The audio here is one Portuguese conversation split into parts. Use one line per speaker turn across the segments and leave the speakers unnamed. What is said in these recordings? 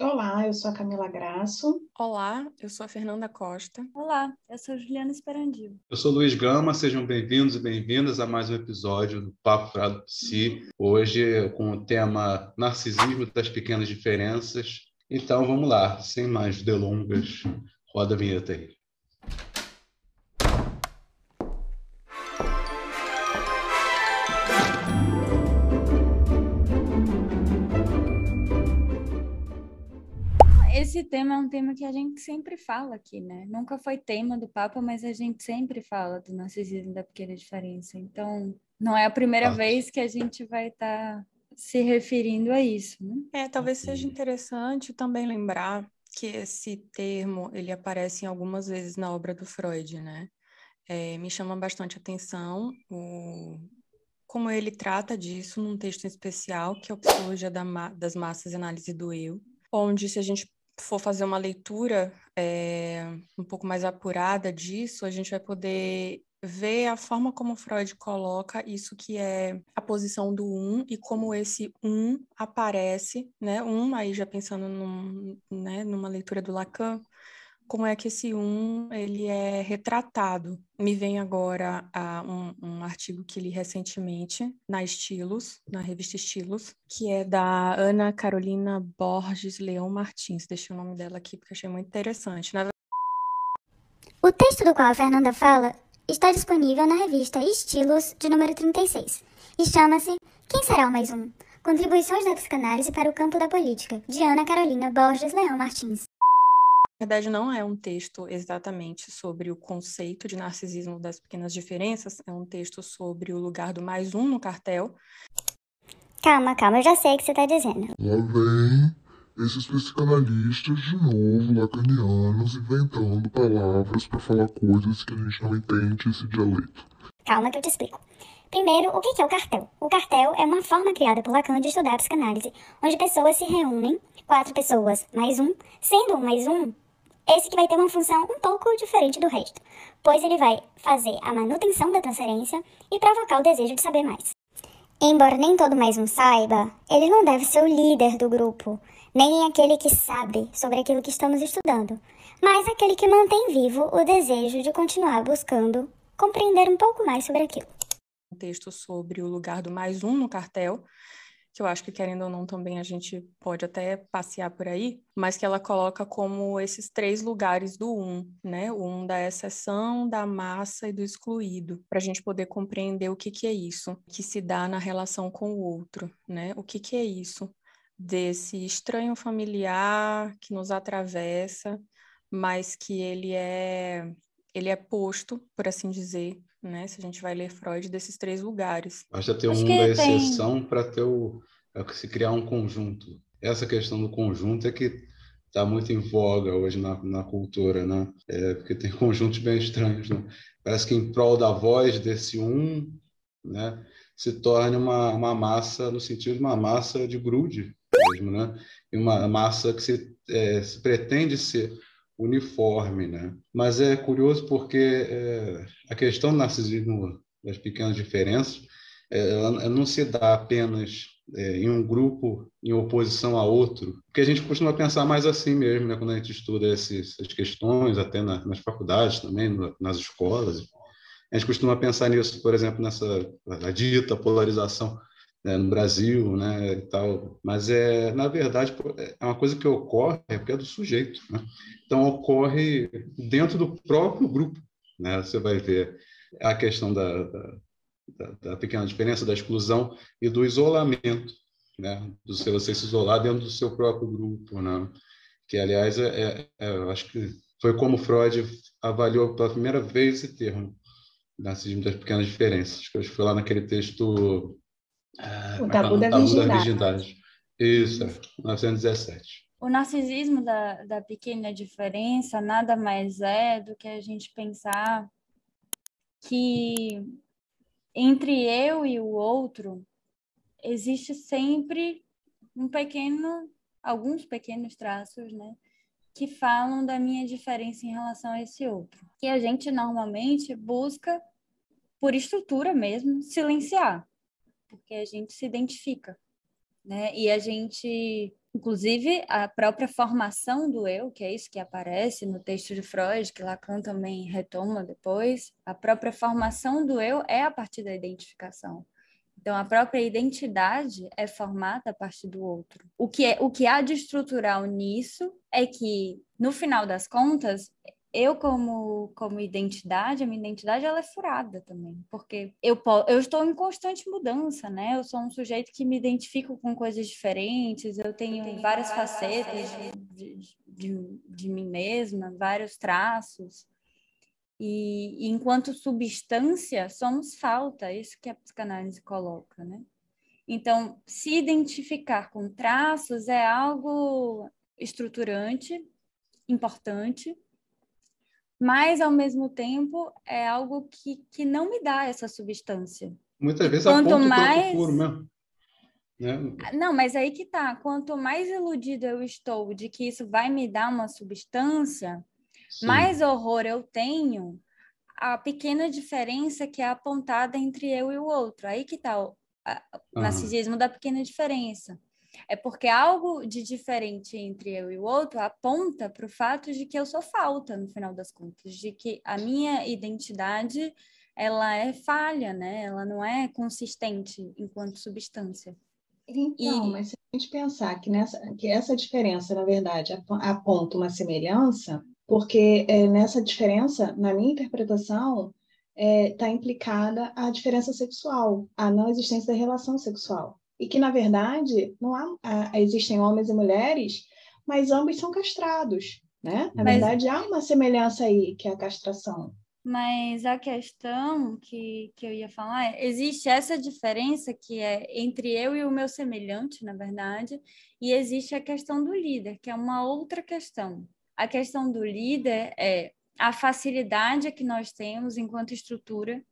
Olá, eu sou a Camila Graço.
Olá, eu sou a Fernanda Costa.
Olá, eu sou a Juliana Esperandio.
Eu sou Luiz Gama, sejam bem-vindos e bem-vindas a mais um episódio do Papo Frado Psi. Hoje com o tema Narcisismo das Pequenas Diferenças. Então vamos lá, sem mais delongas, roda a vinheta aí.
Esse tema é um tema que a gente sempre fala aqui, né? Nunca foi tema do Papa, mas a gente sempre fala do narcisismo da pequena diferença. Então, não é a primeira ah. vez que a gente vai estar tá se referindo a isso, né?
É, talvez seja interessante também lembrar que esse termo ele aparece em algumas vezes na obra do Freud, né? É, me chama bastante atenção o, como ele trata disso num texto especial, que é o Psicologia da, das Massas e Análise do Eu, onde, se a gente for fazer uma leitura é, um pouco mais apurada disso, a gente vai poder ver a forma como Freud coloca isso que é a posição do um e como esse um aparece, né? Um, aí já pensando num, né, numa leitura do Lacan, como é que esse um ele é retratado. Me vem agora a, um, um, artigo que li recentemente na Estilos, na revista Estilos, que é da Ana Carolina Borges Leão Martins. Deixei o nome dela aqui porque achei muito interessante. Na...
O texto do qual a Fernanda fala está disponível na revista Estilos, de número 36, e chama-se Quem Será o Mais Um? Contribuições da Psicanálise para o Campo da Política, de Ana Carolina Borges Leão Martins.
Na verdade, não é um texto exatamente sobre o conceito de narcisismo das pequenas diferenças, é um texto sobre o lugar do mais um no cartel.
Calma, calma, eu já sei o que você está dizendo.
Lá vem esses psicanalistas de novo, lacanianos, inventando palavras para falar coisas que a gente não entende esse dialeto.
Calma que eu te explico. Primeiro, o que é o cartel? O cartel é uma forma criada por Lacan de estudar a psicanálise, onde pessoas se reúnem, quatro pessoas mais um, sendo um mais um esse que vai ter uma função um pouco diferente do resto, pois ele vai fazer a manutenção da transferência e provocar o desejo de saber mais. Embora nem todo mais um saiba, ele não deve ser o líder do grupo, nem aquele que sabe sobre aquilo que estamos estudando, mas aquele que mantém vivo o desejo de continuar buscando compreender um pouco mais sobre aquilo.
Um texto sobre o lugar do mais um no cartel, que eu acho que querendo ou não também a gente pode até passear por aí, mas que ela coloca como esses três lugares do um, né? O um da exceção, da massa e do excluído, para a gente poder compreender o que, que é isso, que se dá na relação com o outro, né? O que, que é isso desse estranho familiar que nos atravessa, mas que ele é ele é posto, por assim dizer, né? Se a gente vai ler Freud desses três lugares.
Basta ter um da exceção tem... para ter o é se criar um conjunto. Essa questão do conjunto é que está muito em voga hoje na, na cultura, né? É, porque tem conjuntos bem estranhos, né? Parece que em prol da voz desse um, né? Se torne uma, uma massa no sentido de uma massa de grude mesmo, né? E uma massa que se, é, se pretende ser uniforme, né? Mas é curioso porque é, a questão do narcisismo das pequenas diferenças é, ela não se dá apenas é, em um grupo em oposição a outro, porque a gente costuma pensar mais assim mesmo, né? Quando a gente estuda esses, essas questões, até na, nas faculdades também, no, nas escolas, a gente costuma pensar nisso, por exemplo, nessa dita polarização né, no Brasil, né, e tal. Mas é, na verdade, é uma coisa que ocorre é porque é do sujeito, né? Então ocorre dentro do próprio grupo, né? Você vai ver a questão da, da, da, pequena diferença da exclusão e do isolamento, né? Do seu você se isolar dentro do seu próprio grupo, né? Que aliás é, é, é acho que foi como Freud avaliou pela primeira vez esse termo, narcisismo das pequenas diferenças. Acho que foi lá naquele texto
o é tabu, da, tabu virgindade. da virgindade.
Isso, 1917.
O narcisismo da, da pequena diferença nada mais é do que a gente pensar que entre eu e o outro existe sempre um pequeno, alguns pequenos traços, né, que falam da minha diferença em relação a esse outro. Que a gente normalmente busca, por estrutura mesmo, silenciar porque a gente se identifica, né? E a gente Inclusive, a própria formação do eu, que é isso que aparece no texto de Freud, que Lacan também retoma depois, a própria formação do eu é a partir da identificação. Então, a própria identidade é formada a partir do outro. O que, é, o que há de estrutural nisso é que, no final das contas, eu como como identidade, a minha identidade ela é furada também, porque eu eu estou em constante mudança, né? Eu sou um sujeito que me identifico com coisas diferentes, eu tenho, eu tenho várias, várias facetas de, de, de, de, mim mesma, vários traços. E, e enquanto substância, somos falta, isso que a psicanálise coloca, né? Então, se identificar com traços é algo estruturante, importante, mas ao mesmo tempo é algo que, que não me dá essa substância.
Muitas vezes quanto aponta mais... o puro mesmo.
Né? Não, mas aí que tá. Quanto mais iludido eu estou de que isso vai me dar uma substância, Sim. mais horror eu tenho a pequena diferença que é apontada entre eu e o outro. Aí que tá o, a, o narcisismo da pequena diferença. É porque algo de diferente entre eu e o outro aponta para o fato de que eu sou falta, no final das contas, de que a minha identidade ela é falha, né? Ela não é consistente enquanto substância.
Então, e... mas se a gente pensar que, nessa, que essa diferença, na verdade, aponta uma semelhança, porque é, nessa diferença, na minha interpretação, está é, tá implicada a diferença sexual, a não existência da relação sexual e que, na verdade, não há, existem homens e mulheres, mas ambos são castrados, né? Na mas, verdade, há uma semelhança aí, que é a castração.
Mas a questão que, que eu ia falar é, existe essa diferença que é entre eu e o meu semelhante, na verdade, e existe a questão do líder, que é uma outra questão. A questão do líder é a facilidade que nós temos enquanto estrutura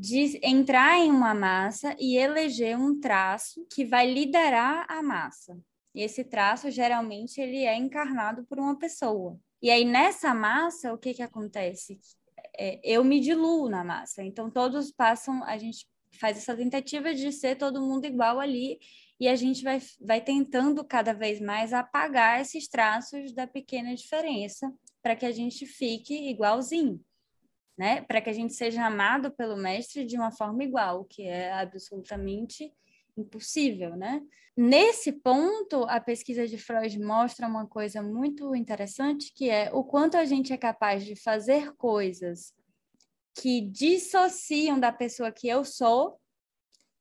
de entrar em uma massa e eleger um traço que vai liderar a massa. E esse traço, geralmente, ele é encarnado por uma pessoa. E aí, nessa massa, o que, que acontece? É, eu me diluo na massa. Então, todos passam, a gente faz essa tentativa de ser todo mundo igual ali, e a gente vai, vai tentando cada vez mais apagar esses traços da pequena diferença para que a gente fique igualzinho né? Para que a gente seja amado pelo mestre de uma forma igual, que é absolutamente impossível, né? Nesse ponto, a pesquisa de Freud mostra uma coisa muito interessante, que é o quanto a gente é capaz de fazer coisas que dissociam da pessoa que eu sou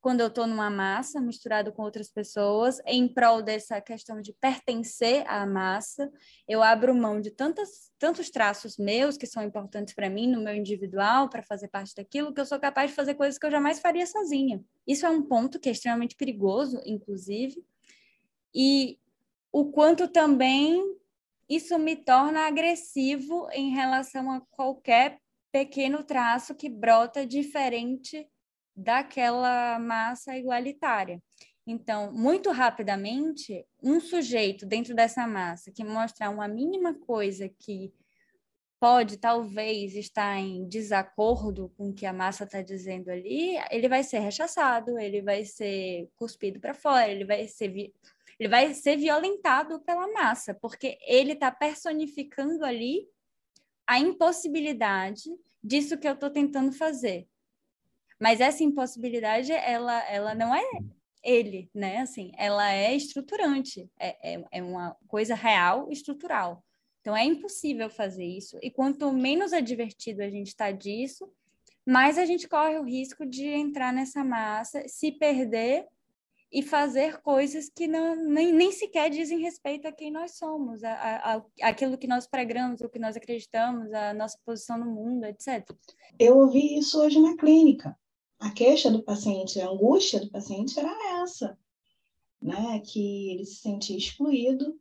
quando eu estou numa massa, misturado com outras pessoas, em prol dessa questão de pertencer à massa, eu abro mão de tantas, tantos traços meus que são importantes para mim, no meu individual, para fazer parte daquilo, que eu sou capaz de fazer coisas que eu jamais faria sozinha. Isso é um ponto que é extremamente perigoso, inclusive, e o quanto também isso me torna agressivo em relação a qualquer pequeno traço que brota diferente daquela massa igualitária. Então, muito rapidamente, um sujeito dentro dessa massa que mostrar uma mínima coisa que pode talvez estar em desacordo com o que a massa está dizendo ali, ele vai ser rechaçado, ele vai ser cuspido para fora, ele vai ser ele vai ser violentado pela massa, porque ele está personificando ali a impossibilidade disso que eu estou tentando fazer. Mas essa impossibilidade, ela, ela não é ele, né? Assim, ela é estruturante, é, é, é uma coisa real, estrutural. Então, é impossível fazer isso. E quanto menos advertido a gente está disso, mais a gente corre o risco de entrar nessa massa, se perder e fazer coisas que não, nem, nem sequer dizem respeito a quem nós somos, a, a, a, aquilo que nós pregamos, o que nós acreditamos, a nossa posição no mundo, etc.
Eu ouvi isso hoje na clínica a queixa do paciente, a angústia do paciente era essa, né? Que ele se sentia excluído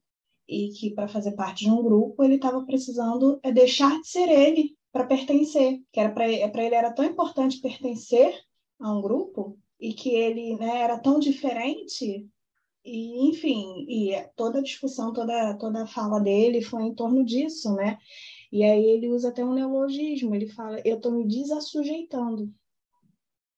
e que para fazer parte de um grupo ele estava precisando é deixar de ser ele para pertencer, que era para ele era tão importante pertencer a um grupo e que ele né, era tão diferente e enfim e toda a discussão toda toda a fala dele foi em torno disso né? E aí ele usa até um neologismo ele fala eu estou me desassujeitando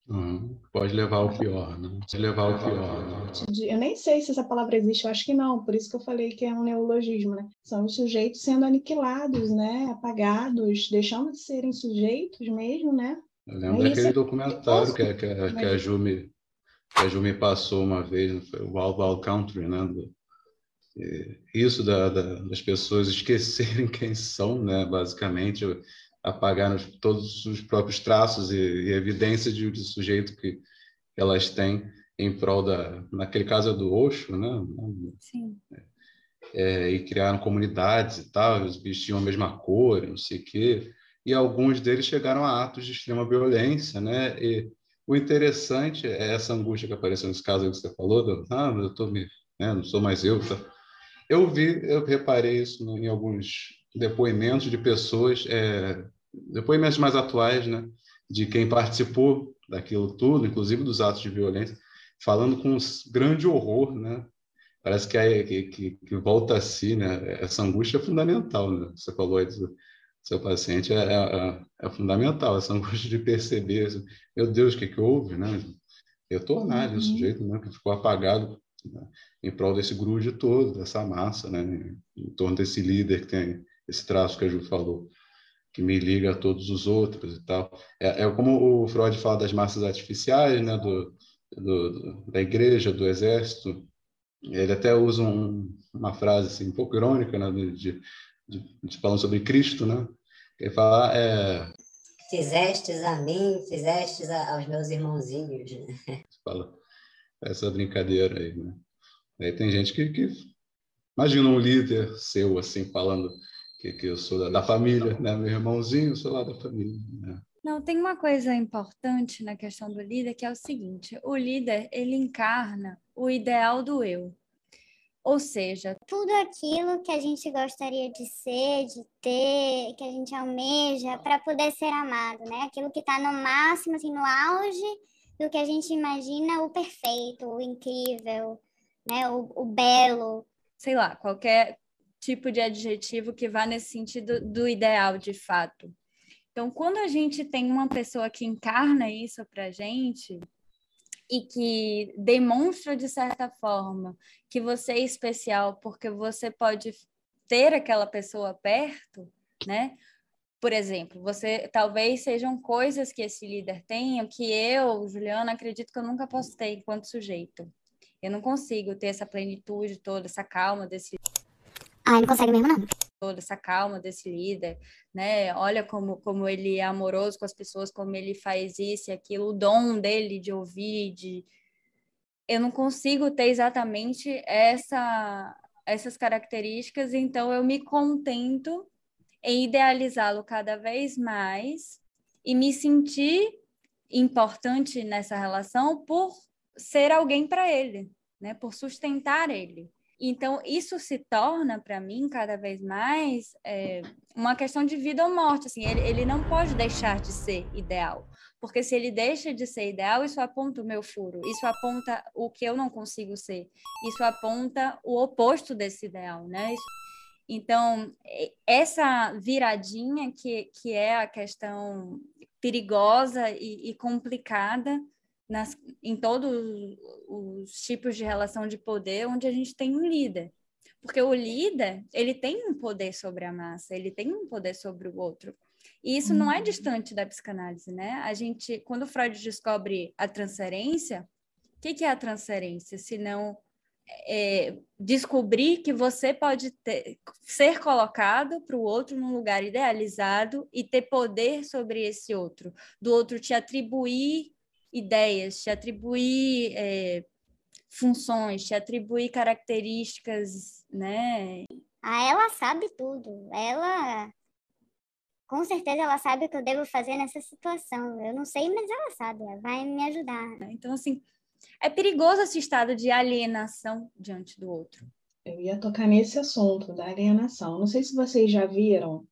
Uhum. Pode levar ao pior, né? Pode levar ao pior. Né?
Eu nem sei se essa palavra existe, eu acho que não, por isso que eu falei que é um neologismo, né? São os sujeitos sendo aniquilados, né? Apagados, deixando de serem sujeitos mesmo, né?
Eu lembro é daquele documentário que, que, que, que a Jumi que a Ju me passou uma vez, foi o Wild Wild Country, né? Do, isso da, da, das pessoas esquecerem quem são, né? Basicamente, apagar todos os próprios traços e, e evidências de, de, sujeito que, que elas têm em prol da, naquele caso é do Osho, né?
Sim.
É, e criaram comunidades e tal, os bichos tinham a mesma cor, não sei o quê, e alguns deles chegaram a atos de extrema violência, né? E, o interessante é essa angústia que apareceu nesse caso que você falou, do, ah, eu tô me, né, não sou mais eu. Tá? Eu vi, eu reparei isso em alguns depoimentos de pessoas, é, depoimentos mais atuais, né, de quem participou daquilo tudo, inclusive dos atos de violência, falando com grande horror, né? Parece que, é, que, que, volta a si, né? Essa angústia é fundamental, né? Você falou aí do, seu paciente é, é, é, fundamental, essa angústia de perceber, assim, meu Deus, o que, que houve, né? Retornar uhum. o sujeito né, que ficou apagado né, em prol desse grude todo, dessa massa, né, em torno desse líder que tem esse traço que a Ju falou, que me liga a todos os outros e tal. É, é como o Freud fala das massas artificiais, né, do, do, da igreja, do exército. Ele até usa um, uma frase assim, um pouco irônica, né, de, de, de falando sobre Cristo, né? Ele fala, é...
Fizestes a mim, fizestes a, aos meus irmãozinhos. Né?
Fala essa brincadeira aí, né? Aí tem gente que, que... Imagina um líder seu, assim, falando que, que eu sou da, da família, né? Meu irmãozinho, eu sou lá da família, né?
Não, tem uma coisa importante na questão do líder, que é o seguinte, o líder, ele encarna o ideal do eu. Ou seja,
tudo aquilo que a gente gostaria de ser, de ter, que a gente almeja para poder ser amado, né? Aquilo que está no máximo, assim, no auge do que a gente imagina o perfeito, o incrível, né? O, o belo.
Sei lá, qualquer tipo de adjetivo que vá nesse sentido do ideal, de fato. Então, quando a gente tem uma pessoa que encarna isso para gente, e que demonstra de certa forma que você é especial porque você pode ter aquela pessoa perto, né? Por exemplo, você talvez sejam coisas que esse líder tenha que eu, Juliana, acredito que eu nunca posso ter enquanto sujeito. Eu não consigo ter essa plenitude toda, essa calma desse.
Ah, não consegue mesmo não
toda essa calma desse líder, né? Olha como, como ele é amoroso com as pessoas, como ele faz isso e aquilo, o dom dele de ouvir, de eu não consigo ter exatamente essa essas características, então eu me contento em idealizá-lo cada vez mais e me sentir importante nessa relação por ser alguém para ele, né? Por sustentar ele. Então, isso se torna, para mim, cada vez mais é, uma questão de vida ou morte. Assim, ele, ele não pode deixar de ser ideal, porque se ele deixa de ser ideal, isso aponta o meu furo, isso aponta o que eu não consigo ser, isso aponta o oposto desse ideal, né? Então, essa viradinha que, que é a questão perigosa e, e complicada nas, em todos os tipos de relação de poder onde a gente tem um líder. Porque o líder, ele tem um poder sobre a massa, ele tem um poder sobre o outro. E isso não é uhum. distante da psicanálise, né? A gente, quando Freud descobre a transferência, o que, que, é a transferência? Se não é, descobrir que você pode ter, ser colocado para o outro num lugar idealizado e ter poder sobre esse outro, do outro te atribuir ideias, te atribuir é, funções, te atribuir características, né?
Ah, ela sabe tudo. Ela, com certeza, ela sabe o que eu devo fazer nessa situação. Eu não sei, mas ela sabe. Ela vai me ajudar.
Então, assim, é perigoso esse estado de alienação diante do outro.
Eu ia tocar nesse assunto da alienação. Não sei se vocês já viram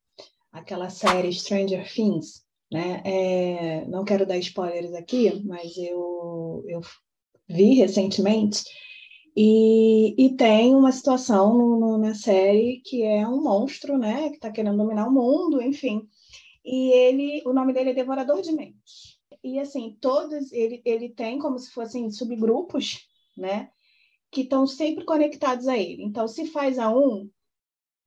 aquela série Stranger Things. Né? É, não quero dar spoilers aqui, mas eu, eu vi recentemente e, e tem uma situação no, no, na série que é um monstro, né, que está querendo dominar o mundo, enfim. E ele, o nome dele é Devorador de Mentes. e assim, todos, ele, ele tem como se fossem subgrupos, né? Que estão sempre conectados a ele. Então, se faz a um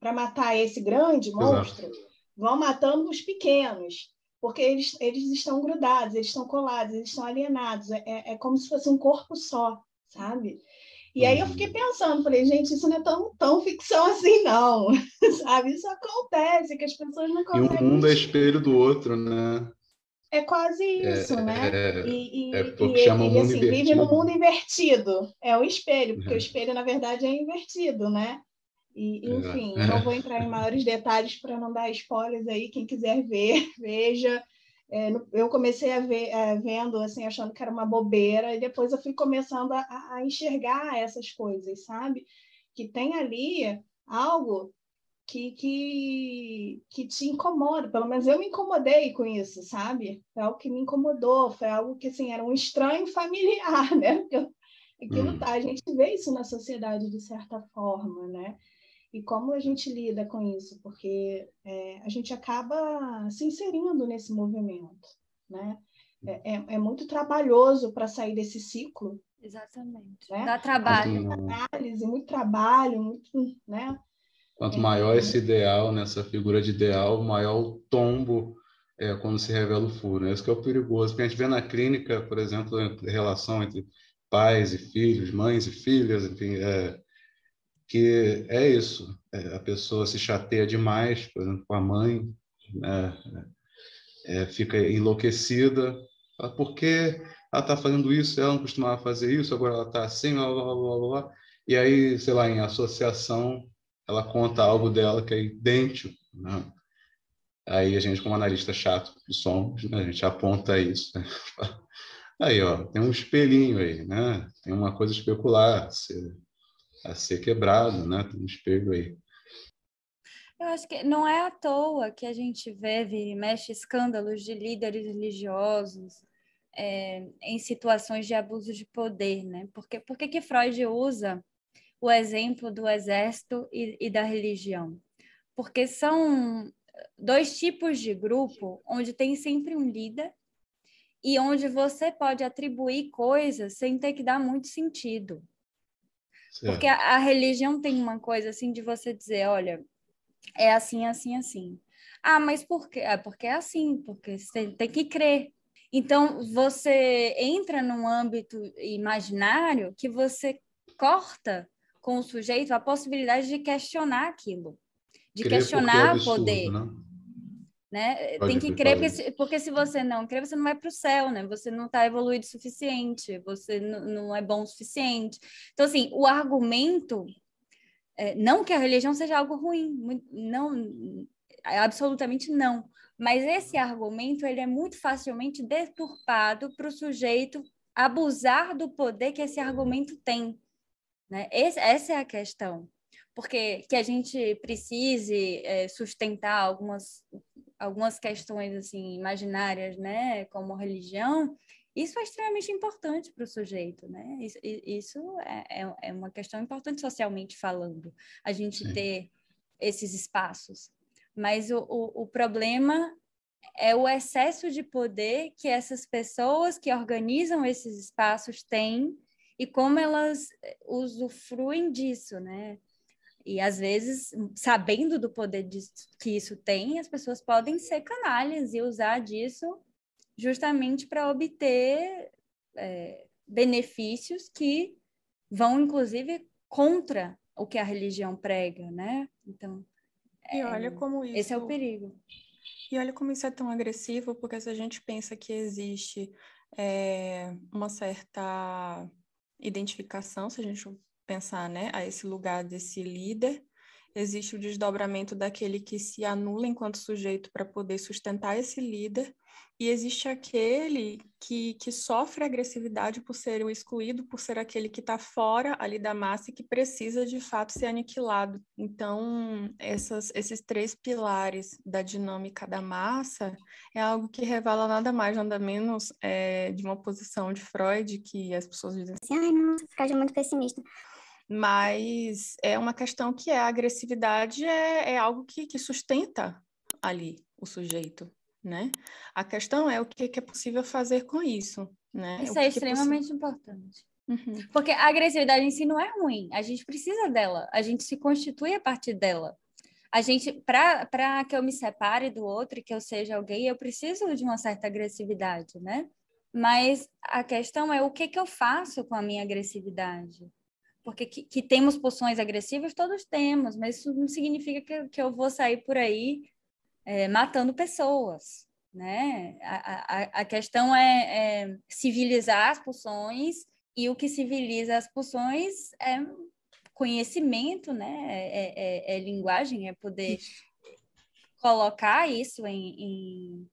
para matar esse grande monstro, Exato. vão matando os pequenos, porque eles, eles estão grudados, eles estão colados, eles estão alienados. É, é, é como se fosse um corpo só, sabe? E aí eu fiquei uhum. pensando, falei, gente, isso não é tão, tão ficção assim, não. Sabe? Isso acontece, que as pessoas não conseguem.
E um mundo é espelho do outro, né?
É quase é, isso,
é,
né?
É, e, e, é porque e, chama e, mundo assim, invertido.
vive no mundo invertido. É o espelho, porque o espelho, na verdade, é invertido, né? E, enfim, não vou entrar em maiores detalhes para não dar spoilers aí. Quem quiser ver, veja. É, eu comecei a ver, é, vendo, assim, achando que era uma bobeira, e depois eu fui começando a, a enxergar essas coisas, sabe? Que tem ali algo que, que, que te incomoda, pelo menos eu me incomodei com isso, sabe? Foi algo que me incomodou, foi algo que, assim, era um estranho familiar, né? Porque aquilo hum. tá, a gente vê isso na sociedade de certa forma, né? E como a gente lida com isso, porque é, a gente acaba se inserindo nesse movimento, né? É, é, é muito trabalhoso para sair desse ciclo.
Exatamente. Né? Dá trabalho.
Muito análise, muito trabalho, muito, né?
Quanto maior esse ideal, nessa figura de ideal, maior o tombo é, quando se revela o furo. Né? Isso que é o perigoso. Porque a gente vê na clínica, por exemplo, a relação entre pais e filhos, mães e filhas, enfim, é, que é isso, é, a pessoa se chateia demais, por exemplo, com a mãe, né? é, fica enlouquecida, fala, por que ela está fazendo isso, ela não costumava fazer isso, agora ela está assim, blá, blá, blá, blá, e aí, sei lá, em associação, ela conta algo dela que é idêntico, né? Aí a gente, como analista chato que somos, né? a gente aponta isso. Né? Aí, ó, tem um espelhinho aí, né? Tem uma coisa especular. Você a ser quebrado, né? Tem um espelho aí.
Eu acho que não é à toa que a gente vê e mexe escândalos de líderes religiosos é, em situações de abuso de poder, né? Porque, por que Freud usa o exemplo do exército e, e da religião? Porque são dois tipos de grupo onde tem sempre um líder e onde você pode atribuir coisas sem ter que dar muito sentido. Porque a, a, religião tem uma coisa assim de você dizer, olha, é assim, assim, assim. Ah, mas por quê? É porque é assim, porque você tem que crer. Então, você entra num âmbito imaginário que você corta com o sujeito a possibilidade de questionar aquilo, de Crer questionar é absurdo, o poder. Né? Né? Tem que crer, porque se, porque se você não crer, você não vai para o céu, né? Você não está evoluído o suficiente, você não é bom o suficiente. Então, assim, o argumento, é, não que a religião seja algo ruim, não, absolutamente não. Mas esse argumento, ele é muito facilmente deturpado para o sujeito abusar do poder que esse argumento tem. Né? Esse, essa é a questão porque que a gente precise é, sustentar algumas algumas questões assim imaginárias, né, como religião, isso é extremamente importante para o sujeito, né? Isso, isso é, é, é, uma questão importante socialmente falando, a gente Sim. ter esses espaços. Mas o, o, o problema é o excesso de poder que essas pessoas que organizam esses espaços têm e como elas usufruem disso, né? E às vezes, sabendo do poder que isso tem, as pessoas podem ser canalhas e usar disso justamente para obter é, benefícios que vão, inclusive, contra o que a religião prega, né? Então,
e olha é, como isso...
esse é o perigo.
E olha como isso é tão agressivo, porque se a gente pensa que existe é, uma certa identificação, se a gente pensar né, a esse lugar desse líder, existe o desdobramento daquele que se anula enquanto sujeito para poder sustentar esse líder, e existe aquele que, que sofre agressividade por ser o excluído, por ser aquele que está fora ali da massa e que precisa de fato ser aniquilado. Então, essas, esses três pilares da dinâmica da massa é algo que revela nada mais, nada menos é, de uma posição de Freud, que as pessoas dizem
assim, ai, nossa, Freud é muito pessimista
mas é uma questão que é a agressividade é, é algo que, que sustenta ali o sujeito. né? A questão é o que é possível fazer com isso, né?
Isso é,
é
extremamente é importante. Uhum. Porque a agressividade em si não é ruim, a gente precisa dela, a gente se constitui a partir dela. A gente, para que eu me separe do outro e que eu seja alguém, eu preciso de uma certa agressividade, né? Mas a questão é o que, que eu faço com a minha agressividade. Porque que, que temos pulsões agressivas, todos temos, mas isso não significa que, que eu vou sair por aí é, matando pessoas, né? A, a, a questão é, é, civilizar as pulsões e o que civiliza as pulsões é conhecimento, né? É, é, é linguagem, é poder colocar isso em, em,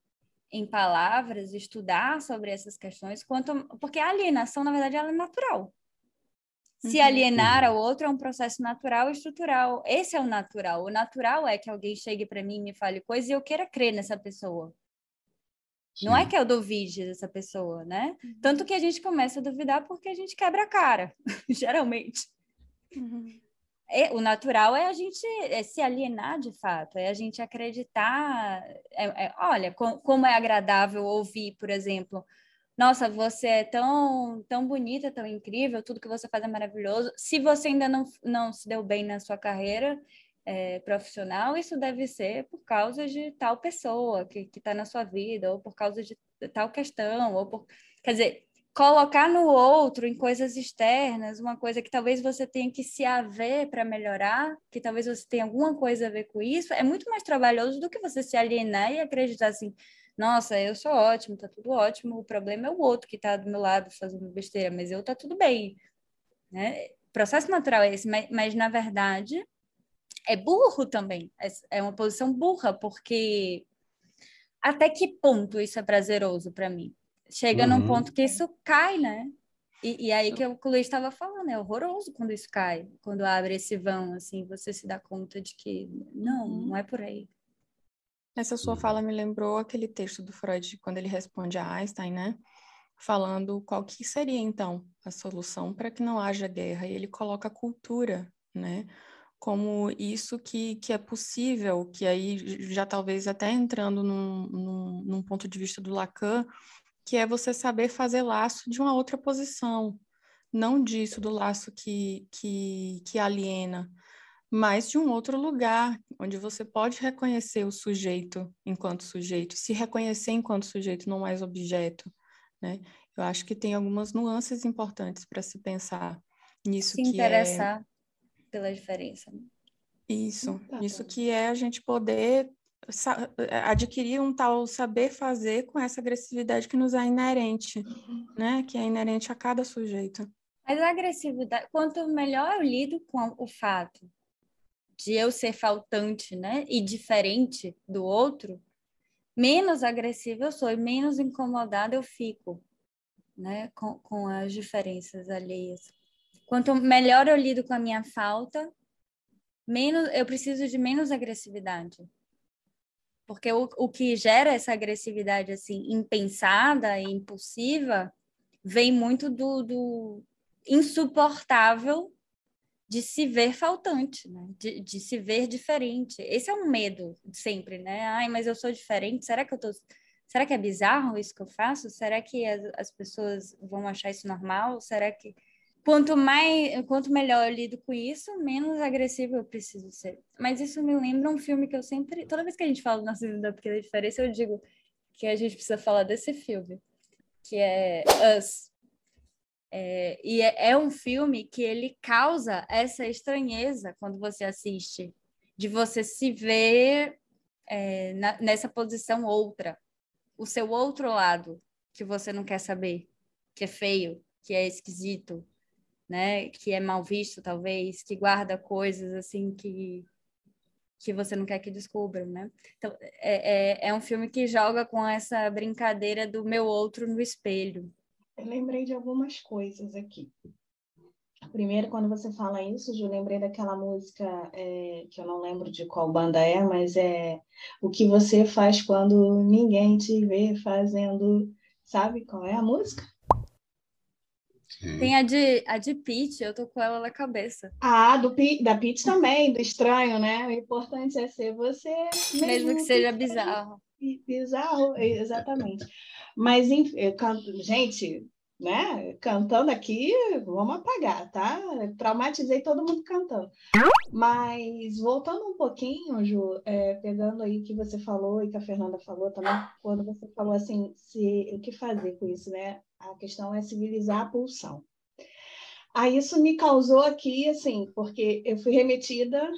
em, palavras, estudar sobre essas questões, quanto, porque a alienação, na verdade, ela é natural. Se uhum. alienar ao outro é um processo natural e estrutural. Esse é o natural. O natural é que alguém chegue para mim e me fale coisa e eu queira crer nessa pessoa. Sim. Não é que eu duvide dessa pessoa, né? Uhum. Tanto que a gente começa a duvidar porque a gente quebra a cara, geralmente. Uhum. É, o natural é a gente é se alienar de fato, é a gente acreditar. É, é, olha, com, como é agradável ouvir, por exemplo, nossa, você é tão, tão bonita, tão incrível, tudo que você faz é maravilhoso. Se você ainda não, não se deu bem na sua carreira é, profissional, isso deve ser por causa de tal pessoa que está na sua vida, ou por causa de tal questão, ou por... Quer dizer, colocar no outro, em coisas externas, uma coisa que talvez você tenha que se haver para melhorar, que talvez você tenha alguma coisa a ver com isso, é muito mais trabalhoso do que você se alienar e acreditar assim, nossa, eu sou ótimo, tá tudo ótimo, o problema é o outro que tá do meu lado fazendo besteira, mas eu tá tudo bem, né? O processo natural é esse, mas, mas na verdade é burro também, é, é uma posição burra, porque até que ponto isso é prazeroso para mim? Chega uhum. num ponto que isso cai, né? E, e aí que o Luiz estava falando, é horroroso quando isso cai, quando abre esse vão, assim, você se dá conta de que não, uhum. não é por aí.
Essa sua uhum. fala me lembrou aquele texto do Freud, quando ele responde a Einstein, né? Falando qual que seria, então, a solução para que não haja guerra. E ele coloca a cultura, né? Como isso que, que é possível, que aí já talvez até entrando num, num, num ponto de vista do Lacan, que é você saber fazer laço de uma outra posição, não disso do laço que, que, que aliena, mas de um outro lugar, onde você pode reconhecer o sujeito enquanto sujeito, se reconhecer enquanto sujeito, não mais objeto, né? Eu acho que tem algumas nuances importantes para se pensar nisso
se
que é
interessar é... pela diferença. Né?
Isso, tá isso que é a gente poder adquirir um tal saber fazer com essa agressividade que nos é inerente, né? Que é inerente a cada sujeito.
Mas a agressividade, quanto melhor eu lido com o fato de eu ser faltante, né, e diferente do outro, menos agressiva eu sou e menos incomodada eu fico, né, com, com as diferenças alheias. Quanto melhor eu lido com a minha falta, menos eu preciso de menos agressividade. Porque o, o que gera essa agressividade assim impensada e impulsiva vem muito do, do insuportável de se ver faltante, né? De, de, se ver diferente. Esse é um medo sempre, né? Ai, mas eu sou diferente. Será que eu tô? Será que é bizarro isso que eu faço? Será que as, as pessoas vão achar isso normal? Será que quanto mais, quanto melhor eu lido com isso, menos agressivo eu preciso ser. Mas isso me lembra um filme que eu sempre, toda vez que a gente fala do Narciso da Pequena Diferença, eu digo que a gente precisa falar desse filme, que é Us, é, e é, é, um filme que ele causa essa estranheza quando você assiste, de você se ver é, na, nessa posição outra, o seu outro lado, que você não quer saber, que é feio, que é esquisito, né? Que é mal visto, talvez, que guarda coisas assim que que você não quer que descubram, né? Então, é, é, é um filme que joga com essa brincadeira do meu outro no espelho,
eu lembrei de algumas coisas aqui. Primeiro, quando você fala isso, eu lembrei daquela música é, que eu não lembro de qual banda é, mas é o que você faz quando ninguém te vê fazendo. Sabe qual é a música?
Sim.
Tem a de, a de Pete, eu tô com ela na cabeça.
Ah, do, da Pete também, do estranho, né? O importante é ser você
Mesmo que seja
seja
bizarro.
Bizarro, exatamente. Mas, canto, gente, né? Cantando aqui, vamos apagar, tá? Traumatizei todo mundo cantando. Mas voltando um pouquinho, Ju, é, pegando aí o que você falou e que a Fernanda falou também, quando você falou assim, se, o que fazer com isso, né? A questão é civilizar a pulsão. Aí isso me causou aqui, assim, porque eu fui remetida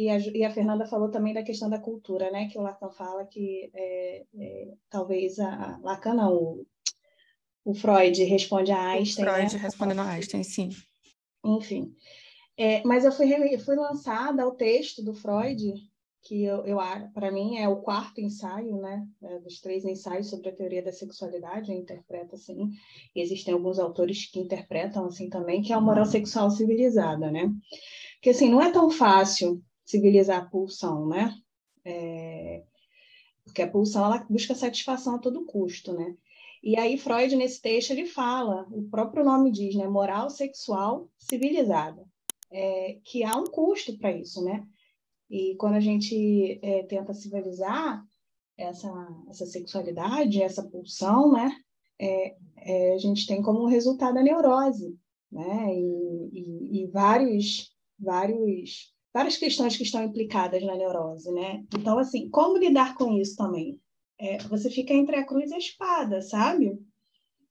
e a, e a Fernanda falou também da questão da cultura, né? Que o Lacan fala que é, é, talvez a, a Lacan não, o, o Freud responde a Einstein,
Freud
né?
respondendo a Einstein, sim.
Enfim. É, mas eu fui, fui lançada ao texto do Freud, que eu, eu para mim é o quarto ensaio, né? é, dos três ensaios sobre a teoria da sexualidade, eu interpreto assim. E existem alguns autores que interpretam assim também, que é a moral sexual civilizada, né? Porque assim, não é tão fácil civilizar a pulsão, né? É, porque a pulsão ela busca satisfação a todo custo, né? E aí Freud nesse texto ele fala, o próprio nome diz, né, moral sexual civilizada, é, que há um custo para isso, né? E quando a gente é, tenta civilizar essa essa sexualidade, essa pulsão, né, é, é, a gente tem como resultado a neurose, né? E, e, e vários vários várias questões que estão implicadas na neurose, né? Então assim, como lidar com isso também? é, você fica entre a cruz e a espada, sabe?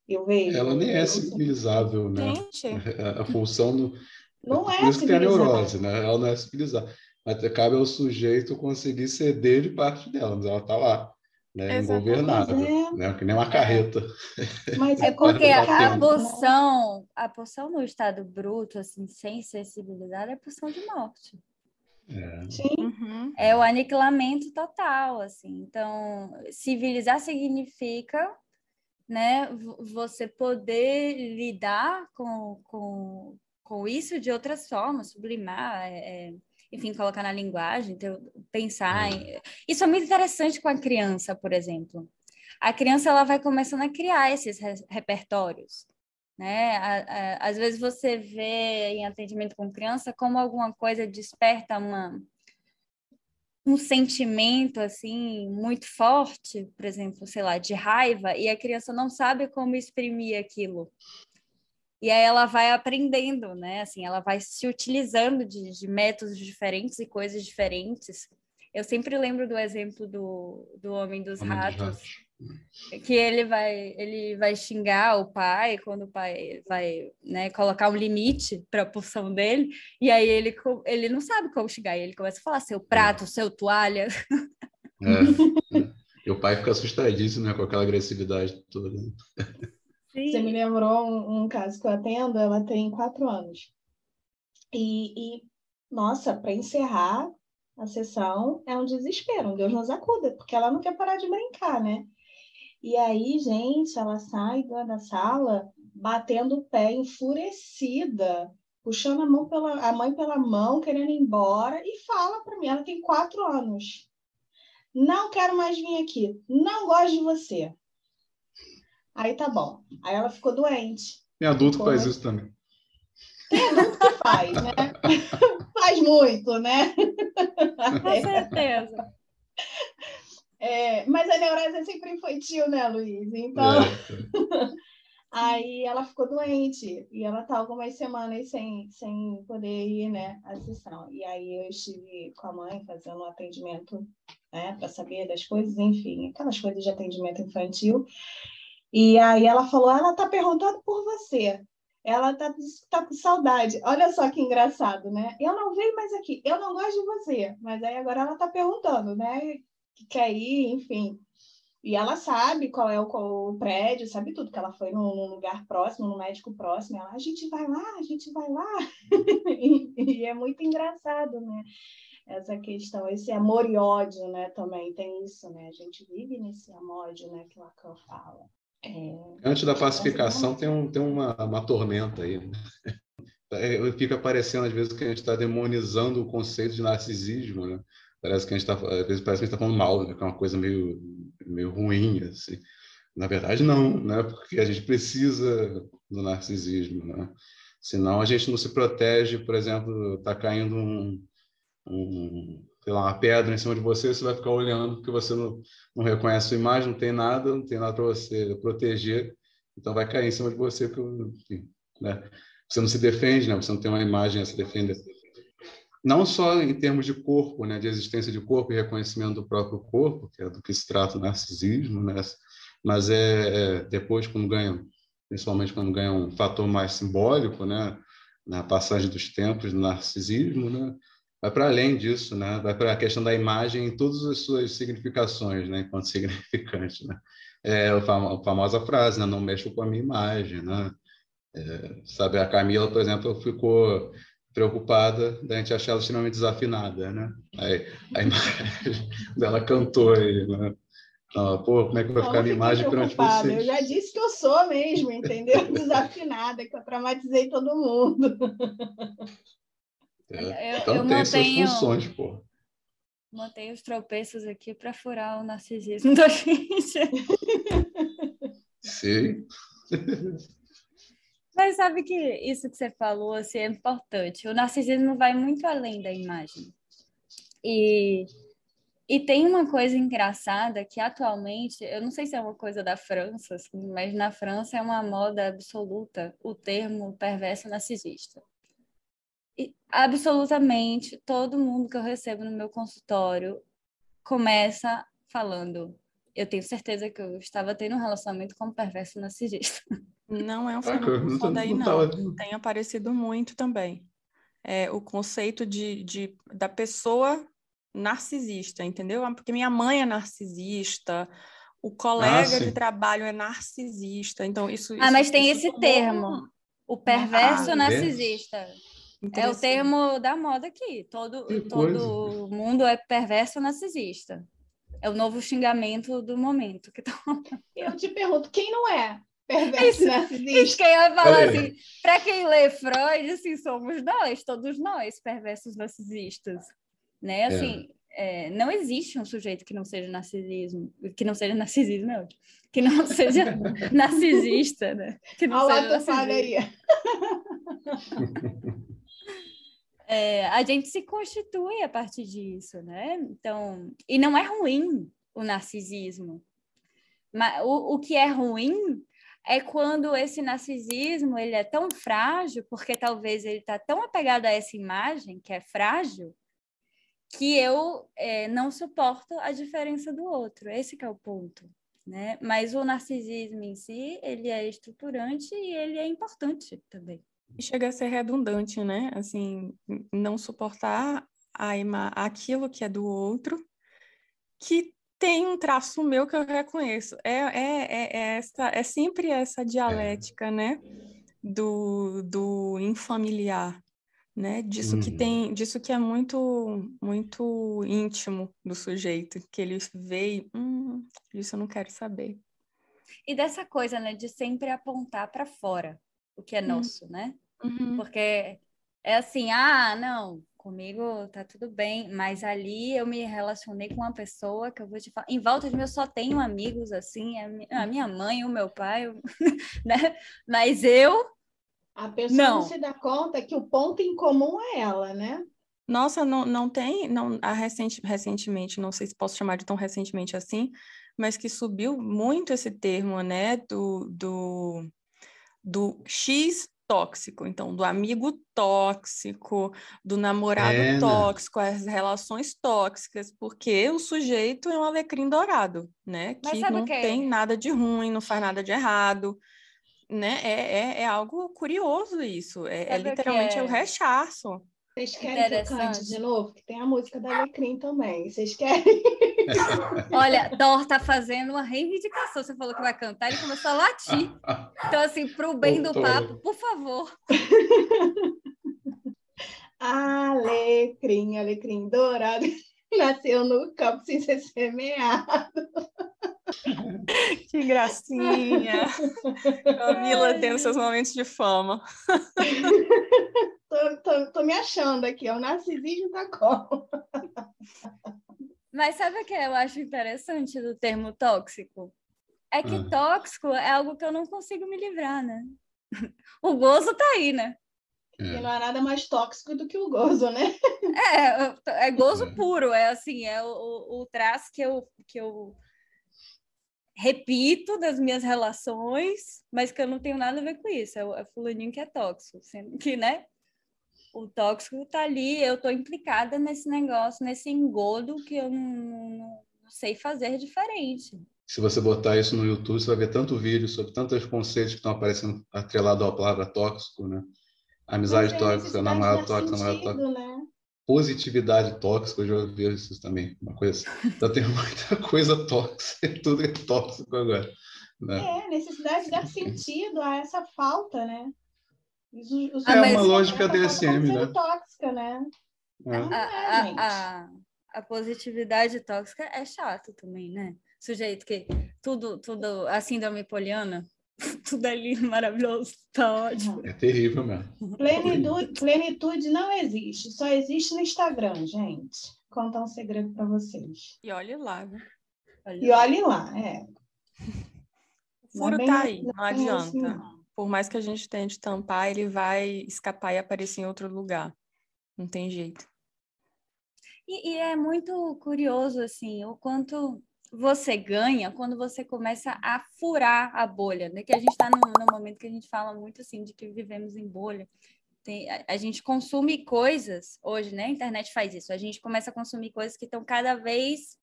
Eu vejo.
Ela nem é civilizável, né?
Gente,
A, função do.
Não é
Por isso que tem a
civilizado.
neurose, né? Ela não é civilizada. Mas cabe ao sujeito conseguir ceder de parte dela, mas ela está lá, né? Ingovernável,
é.
né? Que nem uma carreta.
Mas
É porque a, a pulsão, a pulsão no estado bruto, assim, sem ser civilizada, é pulsão de morte.
É.
Sim,
uhum.
É o aniquilamento total, assim. Então, civilizar significa, né, vo- você poder lidar com, com, com isso de outras formas, sublimar, é, é, enfim, colocar na linguagem, ter, pensar. em- Isso é muito interessante com a criança, por exemplo. A criança ela vai começando a criar esses re- repertórios. Né? Às vezes você vê em atendimento com criança como alguma coisa desperta uma, um sentimento assim muito forte, por exemplo, sei lá, de raiva, e a criança não sabe como exprimir aquilo. E aí ela vai aprendendo, né? Assim, ela vai se utilizando de, de métodos diferentes e coisas diferentes. Eu sempre lembro do exemplo do, do Homem dos
Homem dos
Ratos,
ratos.
Que ele vai ele vai xingar o pai quando o pai vai né, colocar um limite para a porção dele e aí ele ele não sabe como xingar e ele começa a falar seu prato seu toalha
É, é. E o pai fica assustadíssimo, né? Com aquela agressividade toda.
você me lembrou um, um caso que eu atendo, ela tem quatro anos. E, e nossa, para encerrar a sessão é um desespero, um Deus nos acuda, porque ela não quer parar de brincar, né? E aí, gente, ela sai da da sala batendo o pé, enfurecida, puxando a mão pela a mãe pela mão, querendo ir embora, e fala para mim, ela tem quatro anos. Não quero mais vir aqui. Não gosto de você. Aí tá bom. Aí ela ficou doente.
Tem adulto que
Ficou,
faz
né?
isso também.
que faz, né? faz muito, né?
com certeza
É, mas a neurose é sempre infantil, né, Luiz? Então,
É,
aí ela ficou doente e ela tá algumas semanas sem, sem poder ir, né, à sessão. E aí eu estive com a mãe fazendo um atendimento, né, para saber das coisas, enfim, aquelas coisas de atendimento infantil. E aí ela falou: ela tá perguntando por você. Ela tá, tá com saudade. Olha só que engraçado, né? Eu não venho mais aqui. Eu não gosto de você. Mas aí agora ela tá perguntando, né? Que quer ir, enfim. E ela sabe qual é o, qual o prédio, sabe tudo, que ela foi num, num lugar próximo, num médico próximo. Ela, a gente vai lá, a gente vai lá. e, e é muito engraçado, né? Essa questão, esse amor e ódio, né? Também tem isso, né? A gente vive nesse amor e ódio, né? Que Lacan fala. É,
Antes da pacificação tem, um, tem uma, uma tormenta aí. né? É, Fica parecendo às vezes que a gente está demonizando o conceito de narcisismo, né? Parece que a gente está, às vezes parece que está falando mal, né? Que é uma coisa meio, meio ruim, assim. Na verdade, não, né? porque a gente precisa do narcisismo. Né? Senão a gente não se protege, por exemplo, está caindo um, um, sei lá, uma pedra em cima de você, você vai ficar olhando porque você não, não reconhece a sua imagem, não tem nada, não tem nada para você proteger, então vai cair em cima de você, porque, né? você não se defende, né? você não tem uma imagem a se defender. Não só em termos de corpo, né? de existência de corpo e reconhecimento do próprio corpo, que é do que se trata o narcisismo, né? mas é, é depois quando ganha, principalmente quando ganha um fator mais simbólico, né? na passagem dos tempos do narcisismo, né? vai para além disso, né? vai para a questão da imagem em todas as suas significações, né? enquanto significante. Né? É a, famosa frase, né? não mexo com a minha imagem. Né? É, sabe, a Camila, por exemplo, ficou preocupada da gente achar ela extremamente desafinada, né? Aí, a imagem dela cantou aí, né? Pô, como é que vai ficar a minha imagem perante vocês?
Eu já disse que eu sou mesmo, entendeu? Desafinada, que eu traumatizei todo mundo.
É, então eu tem mantenho, suas funções, pô.
Mantenho os tropeços aqui para furar o narcisismo da gente.
Sim.
Mas sabe que isso que você falou assim, é importante. O narcisismo vai muito além da imagem. E, e tem uma coisa engraçada que atualmente, eu não sei se é uma coisa da França, assim, mas na França é uma moda absoluta o termo perverso narcisista absolutamente todo mundo que eu recebo no meu consultório começa falando: Eu tenho certeza que eu estava tendo um relacionamento com um perverso narcisista.
Não é um fenômeno só daí, não. Tem aparecido muito também. É, o conceito de, de, da pessoa narcisista, entendeu? Ah, porque minha mãe é narcisista, o colega ah, de trabalho é narcisista, então isso...
Ah, mas tem esse termo, o perverso ah, narcisista. É o termo da moda aqui. Todo, todo mundo é perverso narcisista. É o novo xingamento do momento. Que tá...
Eu te pergunto, quem não é perverso narcisista?
Isso que eu ia falar assim, para quem lê Freud, assim, somos nós, todos nós, perversos narcisistas. Né? É. Assim, é. É, não existe um sujeito que não seja narcisismo, que não seja narcisismo, não, que não seja narcisista, né? Que não
Olha seja narcisista.
é, a gente se constitui a partir disso, né? Então, e não é ruim o narcisismo. Mas o, o que é ruim é quando esse narcisismo ele é tão frágil, porque talvez ele está tão apegado a essa imagem que é frágil, que eu é, não suporto a diferença do outro. Esse é o ponto. Né? Mas o narcisismo em si, ele é estruturante e ele é importante também.
E chega a ser redundante, né? Assim, não suportar a aquilo que é do outro, que tem um traço meu que eu reconheço. É, é, é, é essa, é sempre essa dialética, né? Do, do infamiliar, né? Disso uhum. que tem, disso que é muito, muito íntimo do sujeito, que ele vê e, hum, isso eu não quero saber.
E dessa coisa, né, de sempre apontar para fora o que é uhum. nosso, né? Uhum. Porque é assim, ah, não, comigo tá tudo bem, mas ali eu me relacionei com uma pessoa que eu vou te falar, em volta de mim eu só tenho amigos assim, a minha mãe, o meu pai, né? Mas eu
a pessoa não. não se dá conta que o ponto em comum é ela, né?
Nossa, não, não tem, não, a recente, recentemente, não sei se posso chamar de tão recentemente assim, mas que subiu muito esse termo, né, do, do, do X tóxico, então do amigo tóxico, do namorado é, né? tóxico, as relações tóxicas, porque o sujeito é um alecrim dourado, né? que não que tem nada de ruim, não faz nada de errado, né? É, é, é algo curioso isso, é, é literalmente é? o rechaço.
Vocês querem que eu cante de novo? Que tem a música da Alecrim também. Vocês querem?
Olha, Thor tá fazendo uma reivindicação. Você falou que vai cantar, ele começou a latir. Então, assim, pro bem do papo, por favor.
Alecrim, alecrim dourado, nasceu no campo sem ser semeado.
Que gracinha! Camila tendo seus momentos de fama.
Tô, tô, tô, me achando aqui, é o narcisismo da como.
Mas sabe o que eu acho interessante do termo tóxico? é que ah. tóxico é algo que eu não consigo me livrar, né? O gozo tá aí, né?
É. E não é nada mais tóxico do que o gozo, né?
É, é gozo é. puro, é assim, é o, o traço que eu, que eu repito das minhas relações, mas que eu não tenho nada a ver com isso. É o é fulaninho que é tóxico, sendo que, né? O tóxico tá ali, eu tô implicada nesse negócio, nesse engodo que eu não, não, não sei fazer diferente
se você botar isso no YouTube, você vai ver tanto vídeo sobre tantos conceitos que estão aparecendo atrelado à palavra tóxico, né? Amizade tóxica, namorado tóxico, namorado tóxico. Né? Positividade tóxica, eu já ouvi isso também, uma coisa assim. Então tem muita coisa tóxica, tudo é tóxico agora. Né?
É, necessidade de dar sentido a essa falta, né?
Os, os é uma lógica DSM, né?
tóxica, né?
É. A, a, a, a positividade tóxica é chato também, né? sujeito que tudo, tudo, a síndrome poliana, tudo ali maravilhoso, tá ótimo.
É terrível mesmo.
Plenitude, plenitude não existe, só existe no Instagram, gente. Contar um segredo para vocês.
E olhe lá, né?
Olhe e olhe lá, é.
O furo é tá aí, não, não adianta. Assim, não. Por mais que a gente tente tampar, ele vai escapar e aparecer em outro lugar. Não tem jeito.
E, e é muito curioso, assim, o quanto você ganha quando você começa a furar a bolha, né? Que a gente está no, no, momento que a gente fala muito assim de que vivemos em bolha. Tem, a, a, gente consome coisas hoje, né? A internet faz isso. A gente começa a consumir coisas que estão cada vez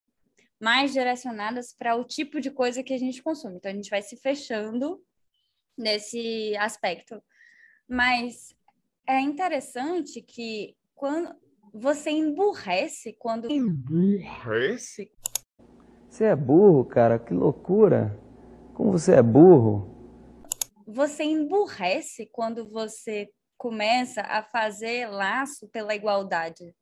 mais direcionadas para o tipo de coisa que a gente consome. Então a gente vai se fechando nesse aspecto. Mas é interessante que quando você emburrece quando
emburrece você é burro, cara, que loucura. Como você é burro.
Você emburrece quando você começa a fazer laço pela igualdade.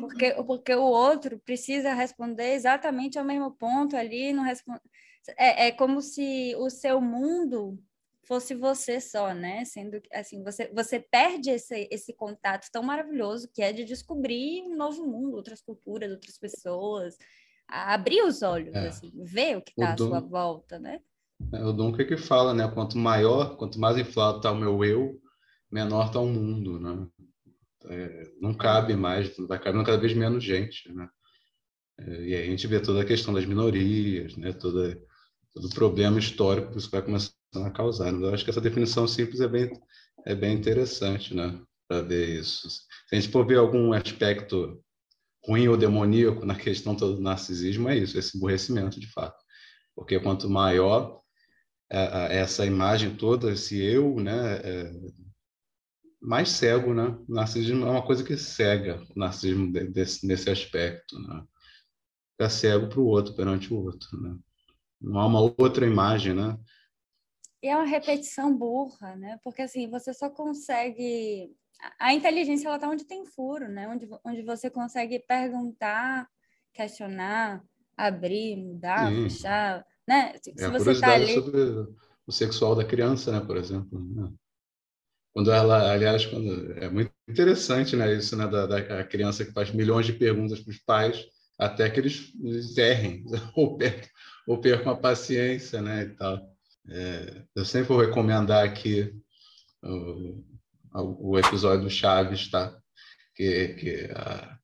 Porque, porque o outro precisa responder exatamente ao mesmo ponto ali, não responde. É, é como se o seu mundo fosse você só, né? Sendo assim, você, você perde esse, esse contato tão maravilhoso que é de descobrir um novo mundo, outras culturas, outras pessoas, abrir os olhos, é. assim, ver o que está à sua volta, né?
É o Duncan que fala, né? Quanto maior, quanto mais inflado está o meu eu, menor está o mundo, né? É, não cabe mais, vai cabendo cada vez menos gente, né? É, e aí a gente vê toda a questão das minorias, né? Toda, todo o problema histórico que isso vai começando a causar. Mas eu acho que essa definição simples é bem, é bem interessante, né? Para ver isso. Se a gente for ver algum aspecto ruim ou demoníaco na questão do narcisismo é isso, esse emburrecimento, de fato. Porque quanto maior é, é, essa imagem toda, esse eu, né, é mais cego, né? O narcisismo é uma coisa que cega o narcisismo desse, nesse aspecto, né? Cego para o outro, perante o outro, né? Não há uma outra imagem, né?
E é uma repetição burra, né? Porque assim, você só consegue a inteligência ela tá onde tem furo, né? Onde, onde você consegue perguntar, questionar, abrir, mudar, Sim. fechar, né?
Se, é a você tá ali... sobre o sexual da criança, né? Por exemplo. Né? Quando ela, aliás, quando é muito interessante, né? Isso, né? Da, da criança que faz milhões de perguntas para os pais até que eles, eles errem ou ou percam a paciência, né? E tal. É, eu sempre vou recomendar aqui o episódio do Chaves, tá? Que, que, a,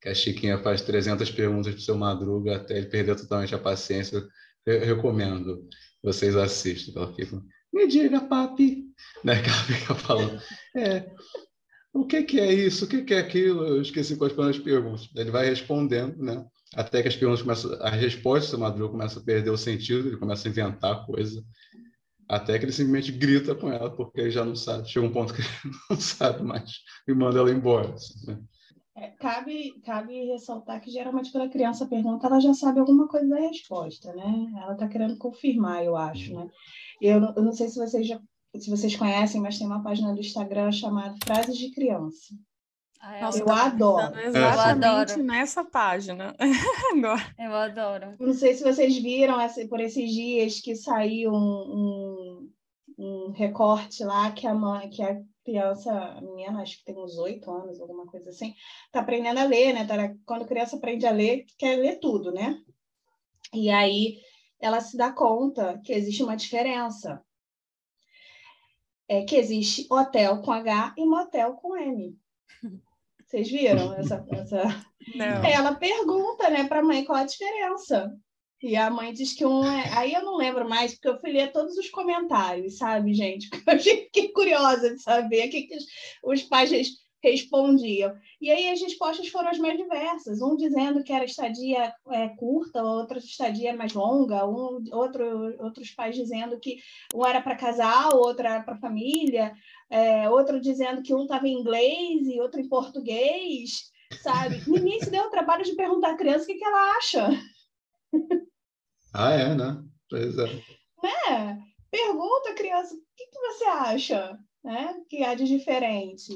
que a Chiquinha faz 300 perguntas para o seu Madruga até ele perder totalmente a paciência. Eu, recomendo vocês assistam. Ela fica, me diga, papi. Né? Que ela fica falando, é, o que, que é isso? O que, que é aquilo? Eu esqueci quais foram as perguntas. Ele vai respondendo, né? Até que as perguntas começam, a resposta do Madruga começa a perder o sentido, ele começa a inventar coisa até que ele simplesmente grita com ela, porque ele já não sabe, chega um ponto que ele não sabe mais e manda ela embora. Assim, né?
é, cabe, cabe ressaltar que geralmente quando a criança pergunta, ela já sabe alguma coisa da resposta, né? Ela está querendo confirmar, eu acho, né? Eu, eu não sei se vocês já se vocês conhecem, mas tem uma página do Instagram chamada Frases de Criança.
Ah, Nossa, eu adoro. Exatamente eu nessa página.
Agora. Eu adoro.
Não sei se vocês viram por esses dias que saiu um, um, um, recorte lá que a mãe, que a criança, a menina, acho que tem uns oito anos, alguma coisa assim, tá aprendendo a ler, né? Tá, quando a criança aprende a ler, quer ler tudo, né? E aí ela se dá conta que existe uma diferença. É que existe hotel com H e motel com M. Vocês viram essa, essa...
Não.
Ela pergunta, né, para a mãe qual a diferença. E a mãe diz que um é. Aí eu não lembro mais, porque eu fui ler todos os comentários, sabe, gente? Porque eu fiquei curiosa de saber o que, que os pais respondiam. E aí as respostas foram as mais diversas, um dizendo que era estadia é, curta, outra estadia mais longa, um, outro, outros pais dizendo que um era para casal, outro era para família, é, outro dizendo que um estava em inglês e outro em português, sabe? Ninguém se deu o trabalho de perguntar à criança o que, que ela acha.
Ah, é, né? Pois é.
Né? Pergunta à criança o que, que você acha né? que há de diferente.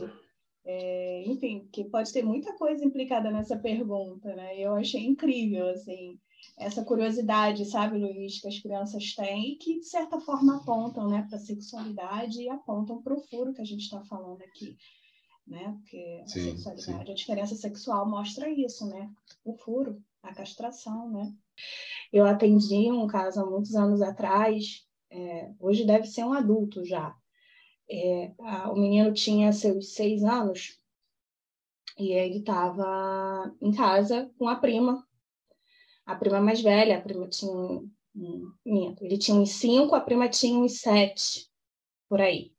É, enfim, que pode ter muita coisa implicada nessa pergunta, né? Eu achei incrível, assim, essa curiosidade, sabe, Luiz, que as crianças têm e que, de certa forma, apontam né, para a sexualidade e apontam para o furo que a gente está falando aqui, né? Porque a
Sim,
sexualidade,
sim.
a diferença sexual mostra isso, né? O furo, a castração, né? Eu atendi um caso há muitos anos atrás, é, hoje deve ser um adulto já, é, a- o menino tinha seus seis anos e ele estava em casa com a prima, a prima mais velha, a prima tinha um, minto, ele tinha uns cinco, a prima tinha uns sete, por aí.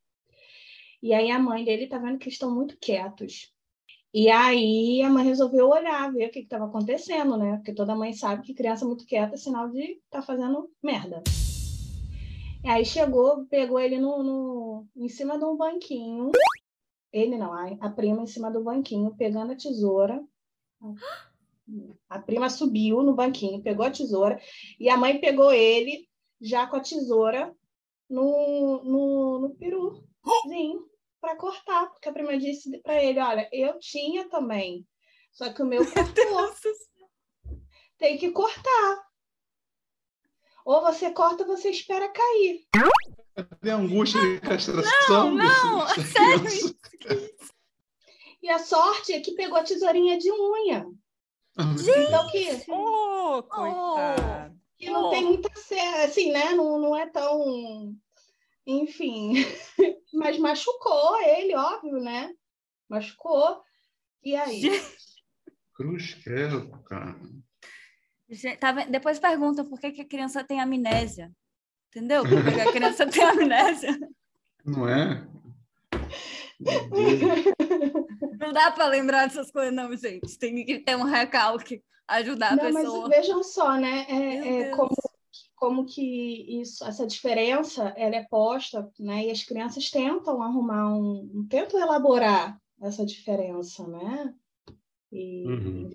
E aí a mãe dele tá vendo que estão muito quietos. E aí a mãe resolveu olhar, ver o que estava acontecendo, né? Porque toda mãe sabe que criança muito quieta é sinal de estar fazendo merda. Aí chegou, pegou ele no, no- em cima de um banquinho. Ele não, a, a prima em cima do banquinho, pegando a tesoura. A prima subiu no banquinho, pegou a tesoura, e a mãe pegou ele já com a tesoura no, no, no peruzinho para cortar, porque a prima disse para ele: Olha, eu tinha também, só que o meu cortou. Tem que cortar. Ou você corta ou você espera cair.
Cadê a angústia de castração?
Não, não, sério
criança?
E a sorte é que pegou a tesourinha de unha. Então que,
Oh, coitado.
que não tem muita serra, assim, né? Não, não é tão. Enfim. Mas machucou ele, óbvio, né? Machucou. E aí?
Cruz credo, cara.
Tá? Depois perguntam por que, que a criança tem amnésia. Entendeu? Por que a criança tem amnésia.
Não é?
Não dá para lembrar dessas coisas, não, gente. Tem que ter um recalque, ajudar a
Não, mas
pessoa.
vejam só, né? É, é como, como que isso, essa diferença ela é posta, né? E as crianças tentam arrumar um, tentam elaborar essa diferença, né? E,
Uhum.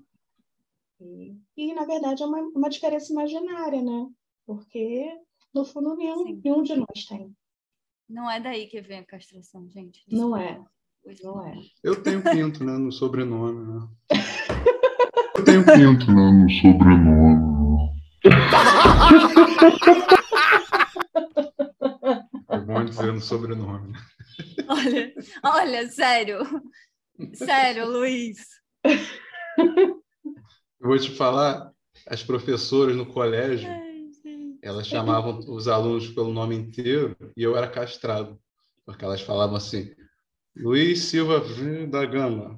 E, e, na verdade é uma, uma diferença imaginária, né? Porque no fundo nenhum,
Sim.
nenhum de nós tem.
Não é daí que vem a castração, gente.
Não
Desculpa.
é.
Pois
Não é.
Eu tenho pinto, né? No sobrenome, né?
Eu tenho pinto, né, no sobrenome.
É bom dizer no sobrenome.
Olha, olha, sério. Sério, Luiz.
Eu vou te falar, as professoras no colégio, elas chamavam os alunos pelo nome inteiro e eu era castrado, porque elas falavam assim, Luiz Silva da Gama.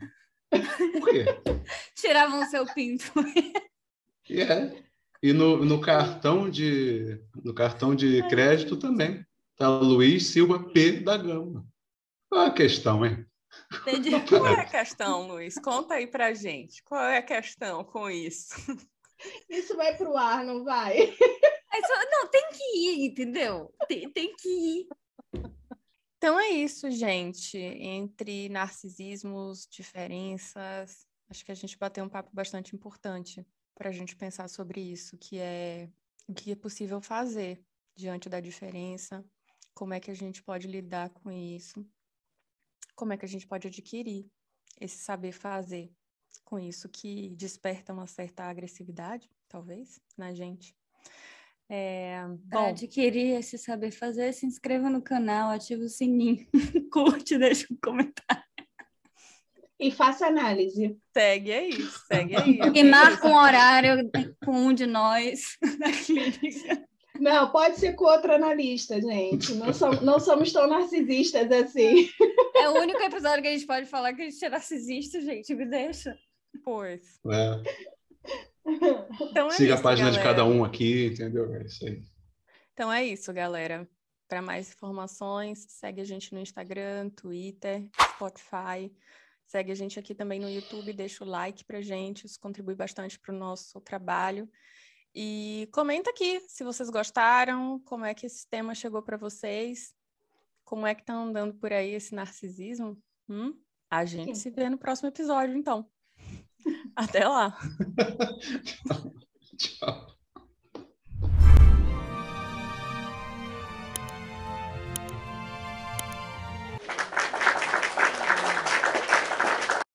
Por quê?
Tiravam o seu pinto.
E é. E no, no cartão de no cartão de crédito também. Tá Luiz Silva P da Gama. Qual a questão, hein?
Entendi.
Qual é a questão, Luiz? Conta aí pra gente. Qual é a questão com isso?
Isso vai para o ar, não vai?
É só- não, tem que ir, entendeu? Tem, tem que ir.
Então é isso, gente. Entre narcisismos, diferenças, acho que a gente bateu um papo bastante importante para a gente pensar sobre isso, que é o que é possível fazer diante da diferença, como é que a gente pode lidar com isso, como é que a gente pode adquirir esse saber fazer com isso que desperta uma certa agressividade, talvez, na gente. É,
Para adquirir esse saber fazer, se inscreva no canal, ative o sininho, curte, deixa um comentário.
E faça análise.
segue aí, segue aí.
E marca um horário com um de nós na clínica.
Não, pode ser com outro analista, gente. Não, somos, não somos tão narcisistas assim.
É o único episódio que a gente pode falar que a gente é narcisista, gente. Me deixa.
Pois.
É.
Então é
Siga
isso,
a página de
galera.
cada um aqui, entendeu? É isso aí.
Então é isso, galera. Para mais informações, segue a gente no Instagram, Twitter, Spotify. Segue a gente aqui também no YouTube, deixa o like pra gente, isso contribui bastante para o nosso trabalho. E comenta aqui se vocês gostaram, como é que esse tema chegou para vocês, como é que tá andando por aí esse narcisismo. Hum? A gente se vê no próximo episódio, então. Até lá!
Tchau.